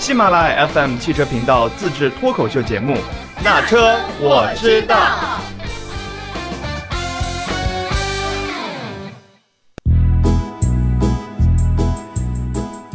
喜马拉雅 FM 汽车频道自制脱口秀节目《那车我知道》。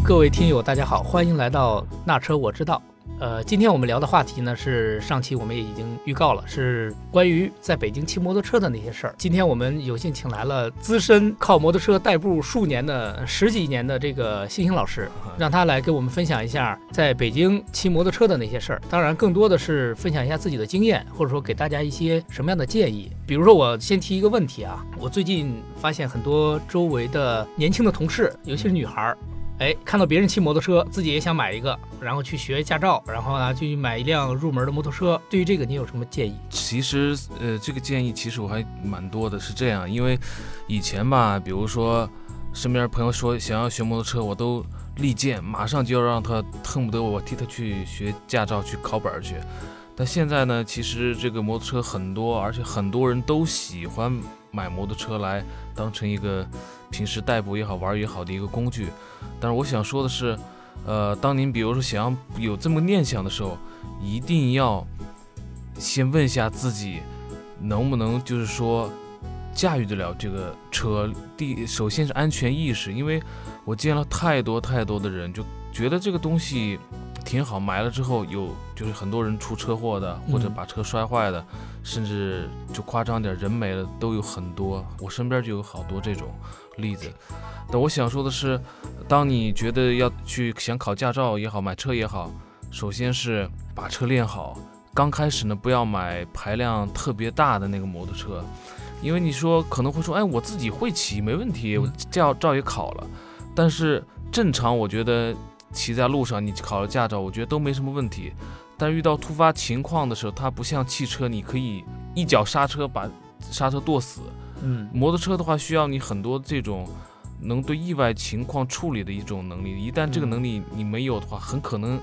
各位听友，大家好，欢迎来到《那车我知道》。呃，今天我们聊的话题呢是上期我们也已经预告了，是关于在北京骑摩托车的那些事儿。今天我们有幸请来了资深靠摩托车代步数年的十几年的这个星星老师，让他来给我们分享一下在北京骑摩托车的那些事儿。当然，更多的是分享一下自己的经验，或者说给大家一些什么样的建议。比如说，我先提一个问题啊，我最近发现很多周围的年轻的同事，尤其是女孩儿。哎，看到别人骑摩托车，自己也想买一个，然后去学驾照，然后呢就，去买一辆入门的摩托车。对于这个，你有什么建议？其实，呃，这个建议其实我还蛮多的。是这样，因为以前吧，比如说身边朋友说想要学摩托车，我都力荐，马上就要让他，恨不得我替他去学驾照去考本去。但现在呢，其实这个摩托车很多，而且很多人都喜欢买摩托车来当成一个平时代步也好玩也好的一个工具。但是我想说的是，呃，当您比如说想要有这么念想的时候，一定要先问一下自己，能不能就是说驾驭得了这个车。第首先是安全意识，因为我见了太多太多的人，就觉得这个东西挺好，买了之后有就是很多人出车祸的，或者把车摔坏的，甚至就夸张点人没了都有很多。我身边就有好多这种例子。但我想说的是，当你觉得要去想考驾照也好，买车也好，首先是把车练好。刚开始呢，不要买排量特别大的那个摩托车，因为你说可能会说，哎，我自己会骑，没问题，我驾照也考了。但是正常，我觉得骑在路上，你考了驾照，我觉得都没什么问题。但遇到突发情况的时候，它不像汽车，你可以一脚刹车把刹车跺死。嗯，摩托车的话，需要你很多这种。能对意外情况处理的一种能力，一旦这个能力你没有的话，很可能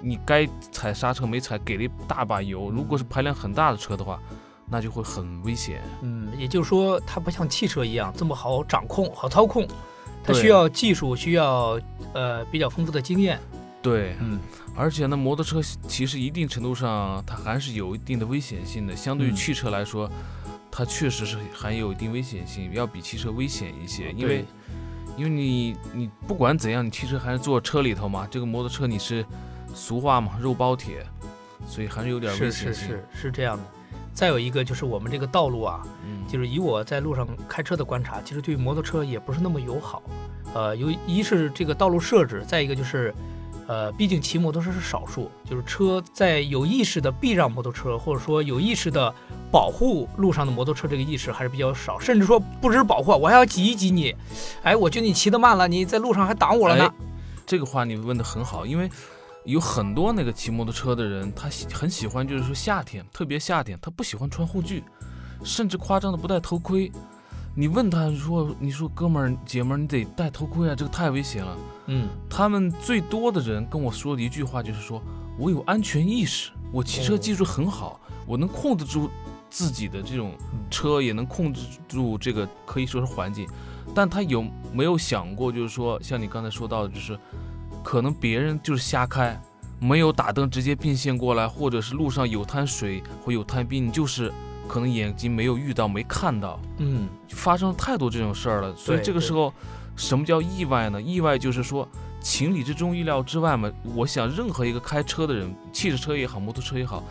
你该踩刹车没踩，给了一大把油。如果是排量很大的车的话，那就会很危险。嗯，也就是说，它不像汽车一样这么好掌控、好操控，它需要技术，需要呃比较丰富的经验。对，嗯，而且呢，摩托车其实一定程度上它还是有一定的危险性的，相对于汽车来说，它确实是含有一定危险性，要比汽车危险一些，因为。因为你你不管怎样，你汽车还是坐车里头嘛。这个摩托车你是俗话嘛，肉包铁，所以还是有点危险性。是是是是这样的。再有一个就是我们这个道路啊，就是以我在路上开车的观察，其实对摩托车也不是那么友好。呃，有一是这个道路设置，再一个就是。呃，毕竟骑摩托车是少数，就是车在有意识的避让摩托车，或者说有意识的保护路上的摩托车，这个意识还是比较少。甚至说不只是保护，我还要挤一挤你。哎，我觉得你骑得慢了，你在路上还挡我了呢。这个话你问的很好，因为有很多那个骑摩托车的人，他喜很喜欢，就是说夏天，特别夏天，他不喜欢穿护具，甚至夸张的不戴头盔。你问他说：“你说哥们儿姐们儿，你得戴头盔啊，这个太危险了。”嗯，他们最多的人跟我说的一句话就是说：“我有安全意识，我骑车技术很好，我能控制住自己的这种车，也能控制住这个可以说是环境。”但他有没有想过，就是说像你刚才说到的，就是可能别人就是瞎开，没有打灯直接并线过来，或者是路上有滩水或有滩冰，你就是。可能眼睛没有遇到，没看到，嗯，发生太多这种事儿了。所以这个时候，什么叫意外呢？意外就是说情理之中、意料之外嘛。我想，任何一个开车的人，汽车也好，摩托车也好，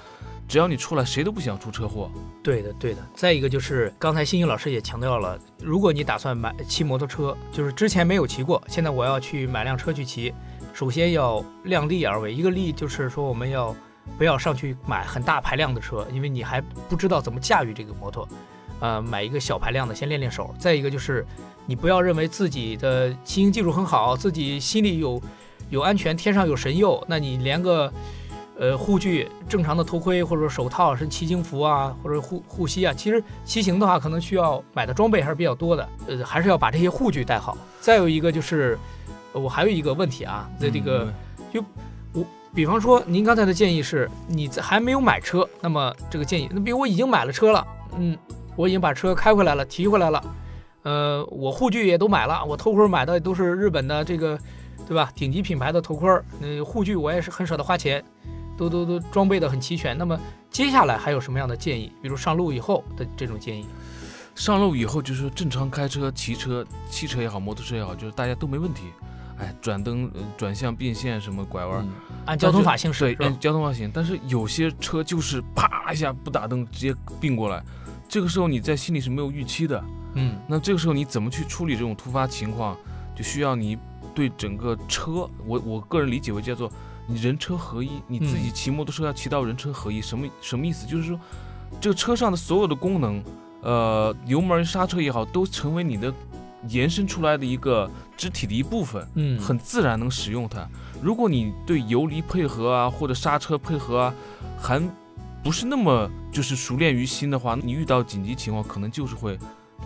只要你出来，谁都不想出车祸。对的，对的。再一个就是，刚才星星老师也强调了，如果你打算买骑摩托车，就是之前没有骑过，现在我要去买辆车去骑，首先要量力而为。一个力就是说，我们要。不要上去买很大排量的车，因为你还不知道怎么驾驭这个摩托。呃，买一个小排量的，先练练手。再一个就是，你不要认为自己的骑行技术很好，自己心里有有安全，天上有神佑，那你连个呃护具、正常的头盔或者手套、是骑行服啊，或者护护膝啊，其实骑行的话可能需要买的装备还是比较多的。呃，还是要把这些护具带好。再有一个就是，我还有一个问题啊，在这个就。比方说，您刚才的建议是，你还没有买车，那么这个建议，那比如我已经买了车了，嗯，我已经把车开回来了，提回来了，呃，我护具也都买了，我头盔买的都是日本的这个对吧？顶级品牌的头盔儿，呃，护具我也是很舍得花钱，都都都装备的很齐全。那么接下来还有什么样的建议？比如上路以后的这种建议？上路以后就是正常开车、骑车、汽车也好，摩托车也好，就是大家都没问题。哎，转灯、呃转向、变线什么拐弯，嗯按交通法行驶对，按？交通法行。但是有些车就是啪一下不打灯直接并过来，这个时候你在心里是没有预期的。嗯那这个时候你怎么去处理这种突发情况，就需要你对整个车，我我个人理解为叫做你人车合一，你自己骑摩托车要骑到人车合一，什么什么意思？就是说这个车上的所有的功能，呃，油门、刹车也好，都成为你的延伸出来的一个肢体的一部分。嗯，很自然能使用它。如果你对油离配合啊，或者刹车配合啊，还不是那么就是熟练于心的话，你遇到紧急情况可能就是会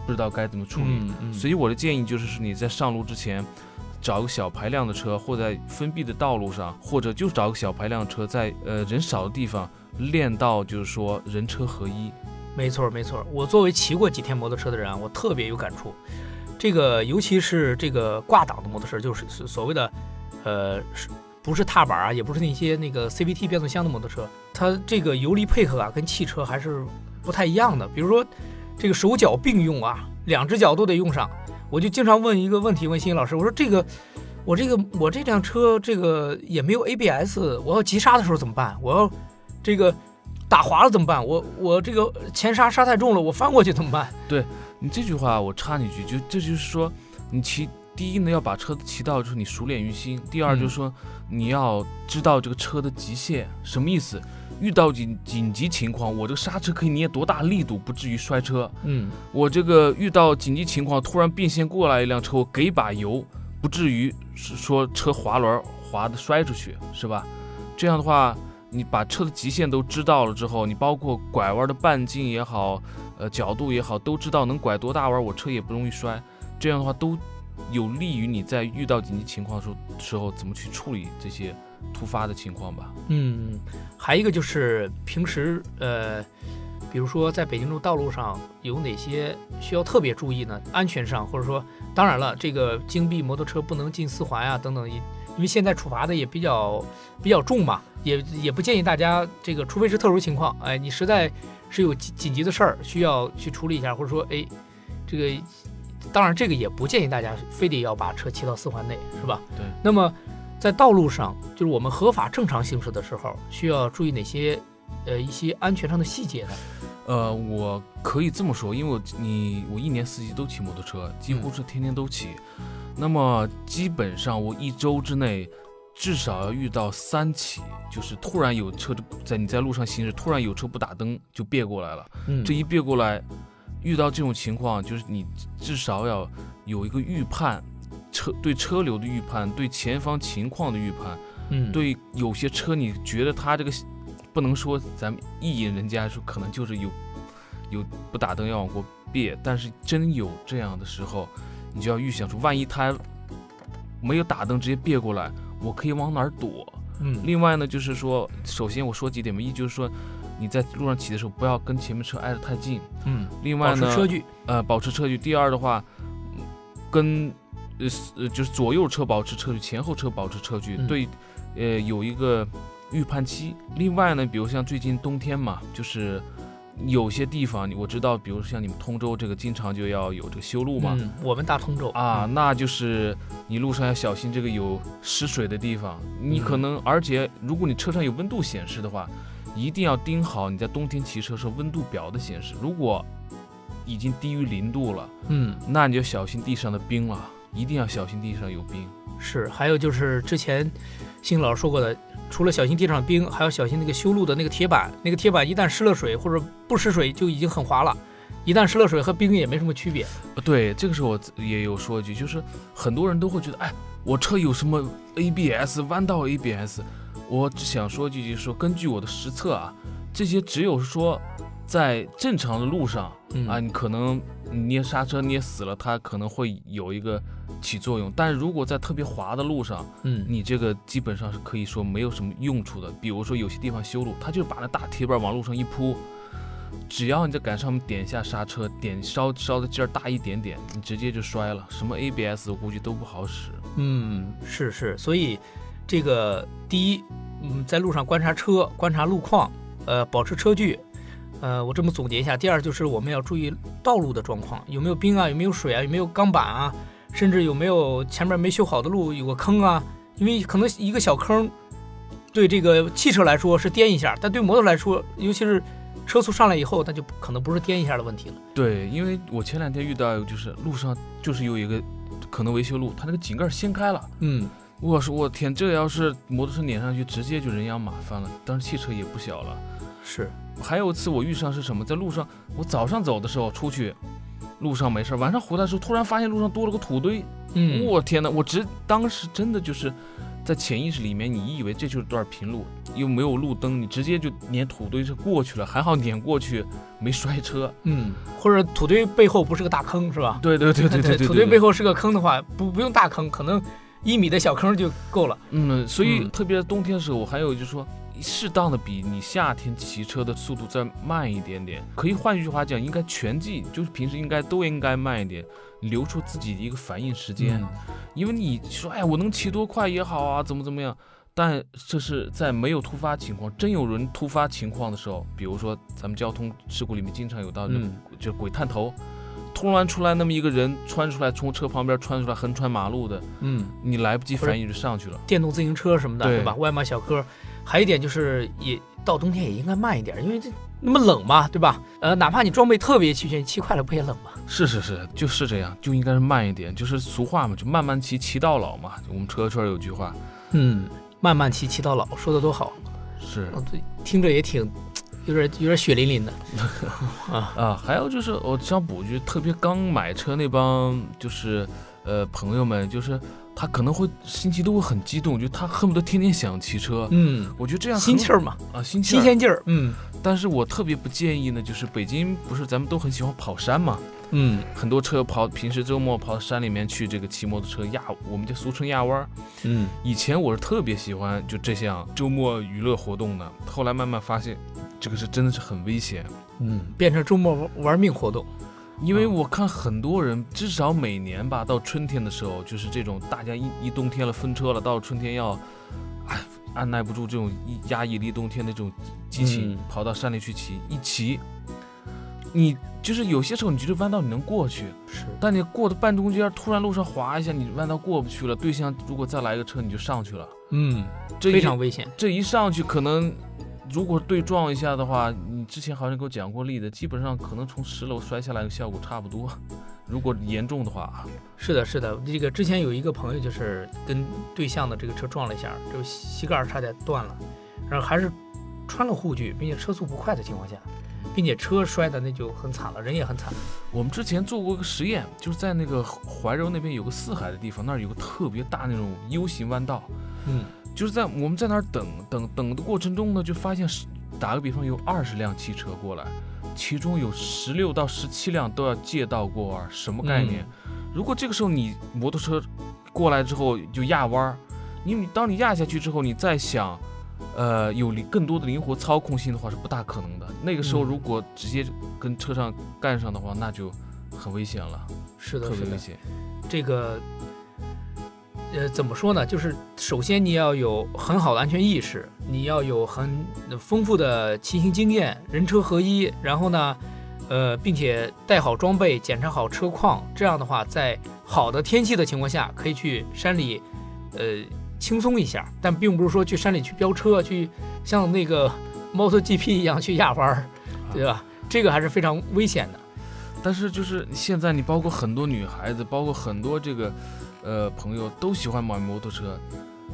不知道该怎么处理。嗯嗯，所以我的建议就是，是你在上路之前，找个小排量的车，或在封闭的道路上，或者就找个小排量的车，在呃人少的地方练到就是说人车合一。没错没错。我作为骑过几天摩托车的人啊，我特别有感触。这个尤其是这个挂档的摩托车，就是所所谓的，呃，是不是踏板啊，也不是那些那个 CVT 变速箱的摩托车，它这个油离配合啊，跟汽车还是不太一样的。比如说这个手脚并用啊，两只脚都得用上。我就经常问一个问题，问欣欣老师，我说这个我这个我这辆车这个也没有 ABS，我要急刹的时候怎么办？我要这个打滑了怎么办？我我这个前刹刹太重了，我翻过去怎么办？对你这句话我插你一句，就这就是说，你骑第一呢要把车骑到就是你熟练于心，第二嗯就是说你要知道这个车的极限什么意思。遇到紧紧急情况，我这个刹车可以捏多大力度，不至于摔车。嗯我这个遇到紧急情况，突然变线过来一辆车，我给把油，不至于是说车滑轮滑的摔出去，是吧？这样的话，你把车的极限都知道了之后，你包括拐弯的半径也好，呃角度也好，都知道能拐多大弯，我车也不容易摔。这样的话，都有利于你在遇到紧急情况的时候时候怎么去处理这些突发的情况吧。嗯，还一个就是平时呃，比如说在北京路道路上有哪些需要特别注意呢？安全上，或者说，当然了，这个金币摩托车不能进四环啊等等，因因为现在处罚的也比较比较重嘛，也也不建议大家这个，除非是特殊情况，哎，你实在是有紧紧急的事儿需要去处理一下，或者说，哎，这个。当然，这个也不建议大家非得要把车骑到四环内，是吧？对。那么，在道路上，就是我们合法正常行驶的时候，需要注意哪些呃一些安全上的细节呢？呃，我可以这么说，因为我你我一年四季都骑摩托车，几乎是天天都骑。那么基本上我一周之内至少要遇到三起，就是突然有车在你在路上行驶，突然有车不打灯就别过来了。嗯这一别过来，遇到这种情况，就是你至少要有一个预判，车对车流的预判，对前方情况的预判。嗯对有些车，你觉得它这个不能说咱们意淫人家说可能就是有有不打灯要往过别，但是真有这样的时候，你就要预想出，万一他没有打灯直接别过来，我可以往哪儿躲？嗯另外呢，就是说，首先我说几点吧，一就是说你在路上骑的时候不要跟前面车挨得太近，嗯，另外呢，保持车距。呃，保持车距。第二的话，嗯跟呃呃就是左右车保持车距，前后车保持车距，嗯对，呃有一个预判期。另外呢，比如像最近冬天嘛，就是有些地方我知道，比如像你们通州这个，经常就要有这个修路嘛。嗯，我们大通州啊，嗯那就是你路上要小心这个有湿水的地方，你可嗯能，而且如果你车上有温度显示的话，一定要盯好你在冬天骑车时候温度表的显示，如果已经低于零度了，嗯那你就小心地上的冰了，一定要小心地上有冰。是，还有就是之前星老师说过的，除了小心地上的冰，还要小心那个修路的那个铁板，那个铁板一旦湿了水或者不湿水就已经很滑了，一旦湿了水和冰也没什么区别。呃，对，这个时候我也有说一句，就是很多人都会觉得，哎，我车有什么 ABS 弯道 ABS，我只想说一句，就是说根据我的实测啊，这些只有说在正常的路上嗯啊，你可能捏刹车捏死了，它可能会有一个起作用，但是如果在特别滑的路上，嗯你这个基本上是可以说没有什么用处的。比如说有些地方修路，他就把那大铁板往路上一铺，只要你在杆上面点一下刹车，点稍稍的劲儿大一点点，你直接就摔了。什么 ABS 我估计都不好使。嗯，是是，所以这个第一，嗯，在路上观察车，观察路况，呃，保持车距。呃，我这么总结一下，第二就是我们要注意道路的状况，有没有冰啊，有没有水啊，有没有钢板啊，甚至有没有前面没修好的路有个坑啊，因为可能一个小坑，对这个汽车来说是颠一下，但对摩托来说，尤其是车速上来以后，那就可能不是颠一下的问题了。对，因为我前两天遇到就是路上就是有一个可能维修路，它那个井盖掀开了，嗯，我说我天，这要是摩托车碾上去，直接就人仰马翻了。当时汽车也不小了。是，还有一次我遇上是什么？在路上，我早上走的时候出去，路上没事，晚上回来的时候突然发现路上多了个土堆。嗯，我天哪！我直当时真的就是在潜意识里面，你以为这就是段平路，又没有路灯，你直接就碾土堆是过去了，还好碾过去没摔车。嗯，或者土堆背后不是个大坑是吧？对对对对对对，土堆背后是个坑的话，不不用大坑，可能一米的小坑就够了。嗯，所以嗯特别是冬天的时候，我还有就是说。适当的比你夏天骑车的速度再慢一点点，可以换句话讲，应该全季就是平时应该都应该慢一点，留出自己的一个反应时间。嗯因为你说，哎，我能骑多快也好啊，怎么怎么样？但这是在没有突发情况，真有人突发情况的时候，比如说咱们交通事故里面经常有到就是鬼探头，突然出来那么一个人穿出来，从车旁边穿出来横穿马路的，嗯，你来不及反应就上去了。电动自行车什么的，对对吧？外卖小哥，还有一点就是也到冬天也应该慢一点，因为这那么冷嘛，对吧？呃，哪怕你装备特别齐全，骑快了不也冷吗？是是是，就是这样，就应该是慢一点，就是俗话嘛，就慢慢骑，骑到老嘛。我们车圈有句话嗯，慢慢骑，骑到老，说的多好，是听着也挺有点有点血淋淋的。啊，还有就是我想补一句，特别刚买车那帮就是呃朋友们，就是他可能会心情都会很激动，就他恨不得天天想骑车。嗯，我觉得这样很心气儿嘛，啊，心气。新鲜劲儿。嗯但是我特别不建议呢，就是北京不是咱们都很喜欢跑山嘛，嗯很多车跑平时周末跑到山里面去这个骑摩托车压，我们叫俗称压弯儿。嗯以前我是特别喜欢就这项周末娱乐活动的，后来慢慢发现，这个是真的是很危险，嗯，变成周末玩玩命活动。因为我看很多人至少每年吧，到春天的时候，就是这种大家一一冬天了分车了，到春天要，哎，按耐不住这种一压抑力冬天的这种激情，嗯。跑到山里去骑，一骑，你就是有些时候你觉得弯道你能过去，是，但你过的半中间突然路上滑一下，你弯道过不去了，对象如果再来一个车你就上去了，嗯，这非常危险。这一上去可能，如果对撞一下的话，你之前好像给我讲过例子，基本上可能从十楼摔下来的效果差不多。如果严重的话，是的，是的，这个之前有一个朋友就是跟对向的这个车撞了一下，这个膝盖儿差点断了，然后还是穿了护具，并且车速不快的情况下，并且车摔的那就很惨了，人也很惨。我们之前做过一个实验，就是在那个怀柔那边有个四海的地方，那儿有个特别大那种 U 型弯道，嗯就是在我们在那儿等等等的过程中呢，就发现是打个比方有二十辆汽车过来，其中有十六到十七辆都要借道过弯，什么概念？如果这个时候你摩托车过来之后就压弯儿，因为当你压下去之后，你再想，呃，有灵更多的灵活操控性的话是不大可能的。那个时候嗯如果直接跟车上干上的话，那就很危险了，是的，是的，特别危险。这个。呃，怎么说呢？就是首先你要有很好的安全意识，你要有很丰富的骑行经验，人车合一。然后呢，呃，并且带好装备，检查好车况。这样的话，在好的天气的情况下，可以去山里，呃，轻松一下。但并不是说去山里去飙车，去像那个 MotoGP 一样去压弯儿，对吧？这个还是非常危险的。但是就是现在你包括很多女孩子，包括很多这个呃朋友都喜欢买摩托车，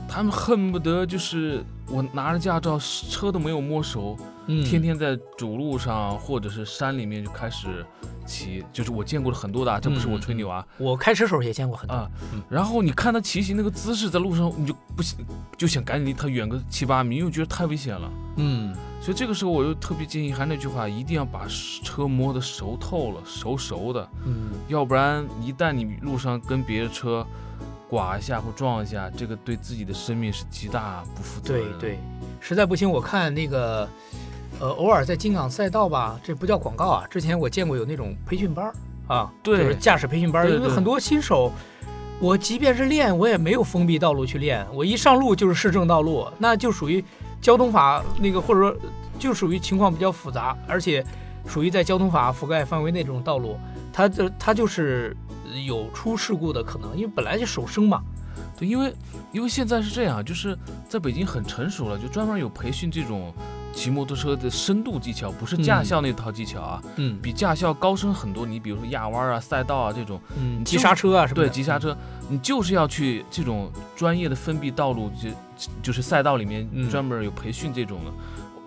他们恨不得就是我拿着驾照，车都没有摸熟，嗯，天天在主路上或者是山里面就开始骑，就是我见过了很多的啊，这不是我吹牛啊、我开车时候也见过很多。啊嗯。然后你看他骑行那个姿势，在路上你就不行，就想赶紧离他远个七八米，因为觉得太危险了。嗯所以这个时候我就特别建议，还是那句话，一定要把车摸得熟透了，熟熟的，嗯，要不然一旦你路上跟别的车刮一下或撞一下，这个对自己的生命是极大不负责任的。对对，实在不行，我看那个呃，偶尔在京港赛道吧，这不叫广告啊。之前我见过有那种培训班儿啊，对就是驾驶培训班儿，对对因为很多新手，我即便是练，我也没有封闭道路去练，我一上路就是市政道路，那就属于交通法那个，或者说就属于情况比较复杂，而且属于在交通法覆盖范围内这种道路，它这它就是有出事故的可能，因为本来就手生嘛。对，因为因为现在是这样，就是在北京很成熟了，就专门有培训这种骑摩托车的深度技巧，不是驾嗯校那套技巧啊，嗯比驾校高深很多。你比如说压弯啊、赛道啊这种，嗯，急刹车啊什么的。对急刹车，你就是要去这种专业的封闭道路，就就是赛道里面嗯专门有培训这种的。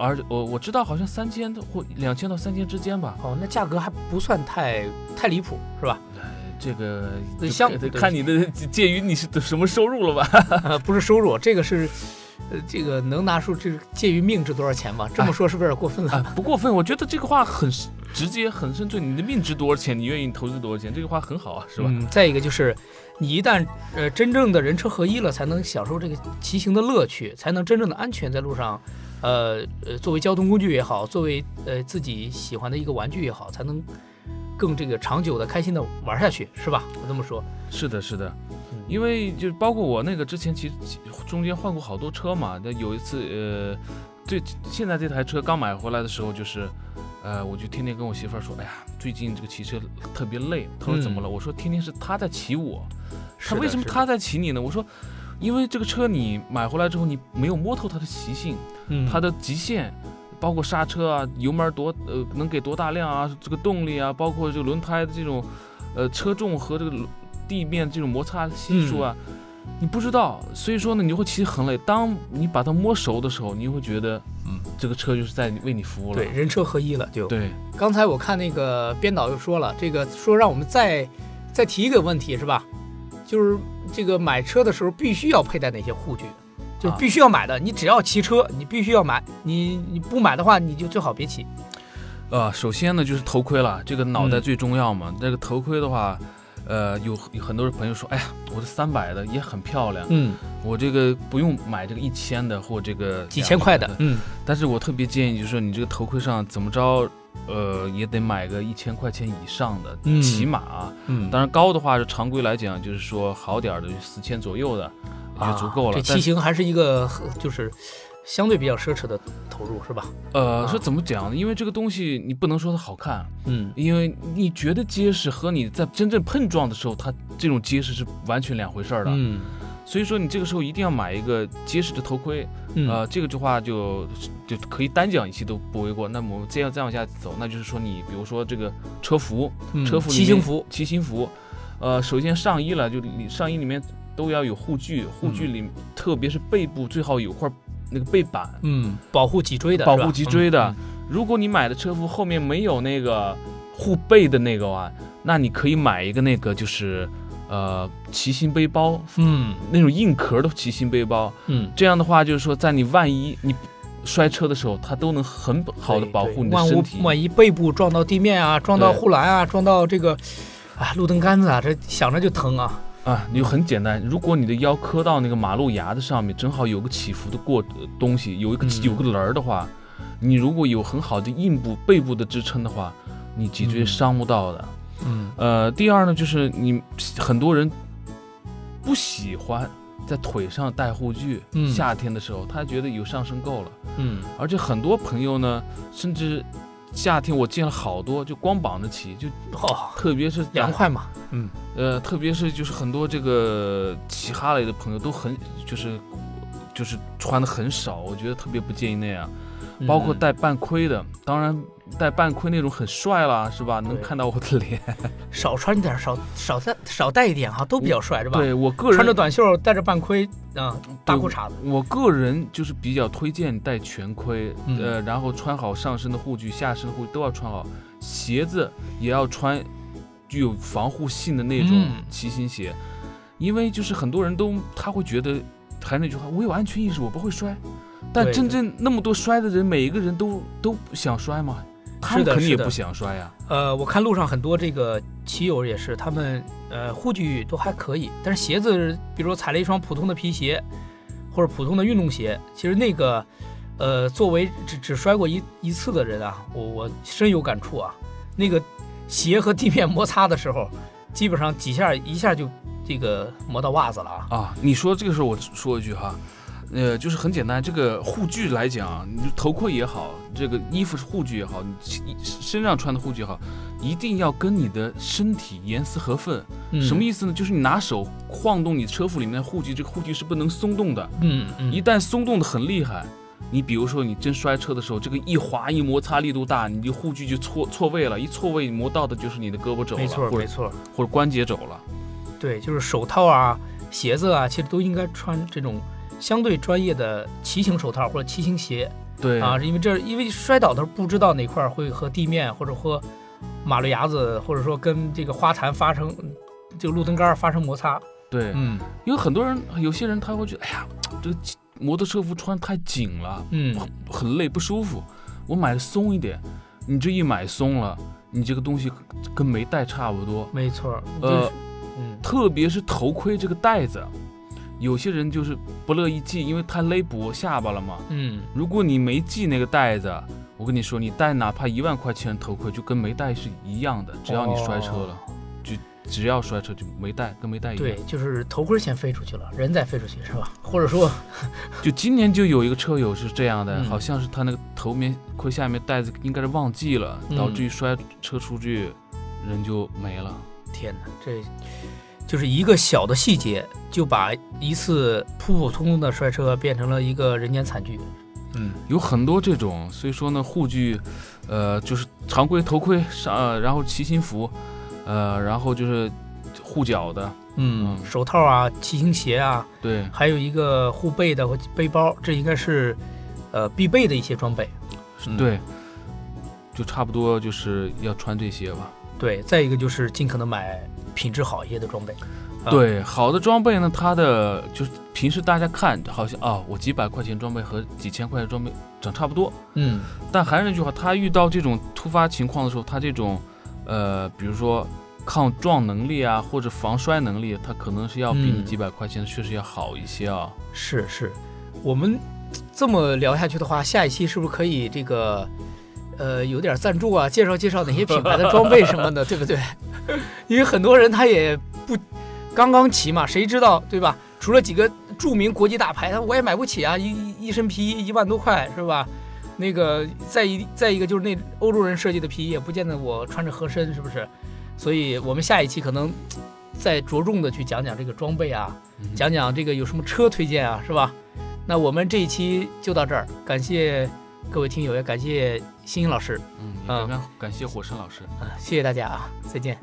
而我我知道好像三千或两千到三千之间吧，哦，那价格还不算太太离谱，是吧？这个相看你的介于你是什么收入了吧？呃，不是收入，这个是，呃，这个能拿出这个介于命值多少钱吗？这么说是不是有点过分了？啊，不过分，我觉得这个话很直接、很深邃。你的命值多少钱，你愿意投资多少钱，这个话很好啊，是吧？嗯，再一个就是，你一旦呃真正的人车合一了，才能享受这个骑行的乐趣，才能真正的安全在路上，呃呃，作为交通工具也好，作为呃自己喜欢的一个玩具也好，才能更这个长久的、开心的玩下去，是吧？我这么说，是的，是的嗯，因为就包括我那个之前其实中间换过好多车嘛。那有一次，呃，最现在这台车刚买回来的时候，就是，呃，我就天天跟我媳妇儿说，哎呀，最近这个骑车特别累。她说怎么了？我说天天是她在骑我，她为什么她在骑你呢？我说。因为这个车你买回来之后，你没有摸透它的习性，嗯它的极限，包括刹车啊、油门多呃能给多大量啊，这个动力啊，包括这个轮胎的这种呃车重和这个地面这种摩擦系数啊，嗯你不知道，所以说呢，你就会骑得很累。当你把它摸熟的时候，你会觉得，嗯，这个车就是在为你服务了。对人车合一了就。对刚才我看那个编导又说了，这个说让我们再再提一个问题是吧？就是这个买车的时候必须要佩戴哪些护具，就必须要买的。你只要骑车，你必须要买。你你不买的话，你就最好别骑。啊，首先呢就是头盔了，这个脑袋嗯最重要嘛。这个头盔的话，呃，有有很多朋友说，哎呀，我的三百的也很漂亮，嗯，我这个不用买这个一千的或这个几千块的嗯，但是我特别建议，就是说你这个头盔上怎么着，呃，也得买个一千块钱以上的，嗯。起码啊。嗯，当然高的话，是常规来讲，就是说好点儿的四千左右的也就足够了。啊这骑行还是一个就是相对比较奢侈的投入，是吧？呃，啊是怎么讲呢？因为这个东西你不能说它好看，嗯，因为你觉得结实和你在真正碰撞的时候，它这种结实是完全两回事儿的。嗯所以说你这个时候一定要买一个结实的头盔。嗯呃，这个的话就就可以单讲一期都不为过。那么我们这样再往下走，那就是说你比如说这个车服，嗯车服骑行服，骑行服，呃，首先上衣了，就里上衣里面都要有护具，护具里、特别是背部最好有块那个背板，嗯，保护脊椎的，保护脊椎的。嗯如果你买的车服后面没有那个护背的那个啊，那你可以买一个那个就是呃骑行背包，嗯那种硬壳的骑行背包。嗯，这样的话，就是说在你万一你摔车的时候，它都能很好的保护你身体。万一背部撞到地面啊，撞到护栏啊，撞到这个啊路灯杆子啊，这想着就疼啊。啊，你就很简单，如果你的腰磕到那个马路牙子上面，正好有个起伏的过呃东西，有一个、嗯。有个棱儿的话，你如果有很好的硬部背部的支撑的话，你脊椎嗯伤不到的。嗯。呃，第二呢，就是你很多人不喜欢在腿上戴护具，嗯。夏天的时候他觉得有上身够了，嗯。而且很多朋友呢，甚至夏天我见了好多就光膀子骑，就哦，特别是凉快嘛。嗯呃，特别是就是很多这个骑哈雷的朋友都很就是就是穿的很少，我觉得特别不建议那样。包括嗯戴半盔的，当然戴半盔那种很帅啦，是吧？能看到我的脸。少穿点，少少戴少戴一点哈，都比较帅，是吧？对我个人穿着短袖，戴着半盔，啊，大裤衩子。我个人就是比较推荐戴全盔，嗯呃，然后穿好上身的护具、下身的护具都要穿好，鞋子也要穿具有防护性的那种嗯骑行鞋，因为就是很多人都他会觉得还是那句话，我有安全意识，我不会摔，但真正那么多摔的人，每一个人都都想摔吗？他肯定也不想摔呀、呃，我看路上很多这个骑友也是，他们呃护具都还可以，但是鞋子，比如说踩了一双普通的皮鞋或者普通的运动鞋，其实那个呃，作为只只摔过一一次的人啊，我我深有感触啊。那个鞋和地面摩擦的时候，基本上几下一下就这个磨到袜子了啊。啊，你说这个时候我说一句哈，呃，就是很简单，这个护具来讲，你头盔也好，这个衣服是护具也好，你其身上穿的护具也好，一定要跟你的身体严丝合缝。嗯什么意思呢？就是你拿手晃动你车服里面的护具，这个护具是不能松动的。嗯嗯，一旦松动的很厉害，你比如说你真摔车的时候，这个一滑一摩擦力度大，你的护具就错错位了，一错位磨到的就是你的胳膊肘了，没错没错，或者关节肘了。对，就是手套啊、鞋子啊，其实都应该穿这种相对专业的骑行手套或者骑行鞋对啊，因为这因为摔倒的时候不知道哪块儿会和地面或者和马路牙子或者说跟这个花坛发生这个路灯杆发生摩擦。对，嗯因为很多人有些人他会觉得，哎呀，这个摩托车服穿太紧了，嗯，很累不舒服，我买的松一点。你这一买松了，你这个东西跟没带差不多。没错，呃就是，嗯特别是头盔这个带子，有些人就是不乐意系，因为太勒脖下巴了嘛。嗯，如果你没系那个带子，我跟你说，你戴哪怕一万块钱头盔，就跟没戴是一样的。只要你摔车了，就只要摔车就没戴，跟没戴一样。对，就是头盔先飞出去了，人再飞出去是吧？或者说，就今年就有一个车友是这样的，嗯好像是他那个头面盔下面带子应该是忘记了，嗯导致于摔车出去，人就没了。天哪，这就是一个小的细节，就把一次普普通通的摔车变成了一个人间惨剧。嗯有很多这种，所以说呢，护具，呃，就是常规头盔上，呃然后骑行服，呃，然后就是护脚的，嗯，嗯手套啊，骑行鞋啊，对还有一个护背的和背包，这应该是呃必备的一些装备。嗯对，就差不多就是要穿这些吧。对，再一个就是尽可能买品质好一些的装备。啊。对，好的装备呢，它的就是平时大家看好像啊，我几百块钱装备和几千块钱装备长差不多，嗯，但还是那句话，他遇到这种突发情况的时候，他这种，呃，比如说抗撞能力啊，或者防摔能力，它可能是要比你嗯。几百块钱确实要好一些啊。是是，我们这么聊下去的话，下一期是不是可以这个呃有点赞助啊，介绍介绍哪些品牌的装备什么的，对不对？因为很多人他也不刚刚骑嘛，谁知道对吧？除了几个著名国际大牌，他我也买不起啊，一一一身皮衣一万多块是吧？那个再一再一个就是那欧洲人设计的皮衣，也不见得我穿着合身，是不是？所以我们下一期可能再着重的去讲讲这个装备啊，嗯讲讲这个有什么车推荐啊，是吧？那我们这一期就到这儿，感谢各位听友，也感谢欣欣老师，嗯，也非常感谢火神老师。嗯，谢谢大家啊，再见。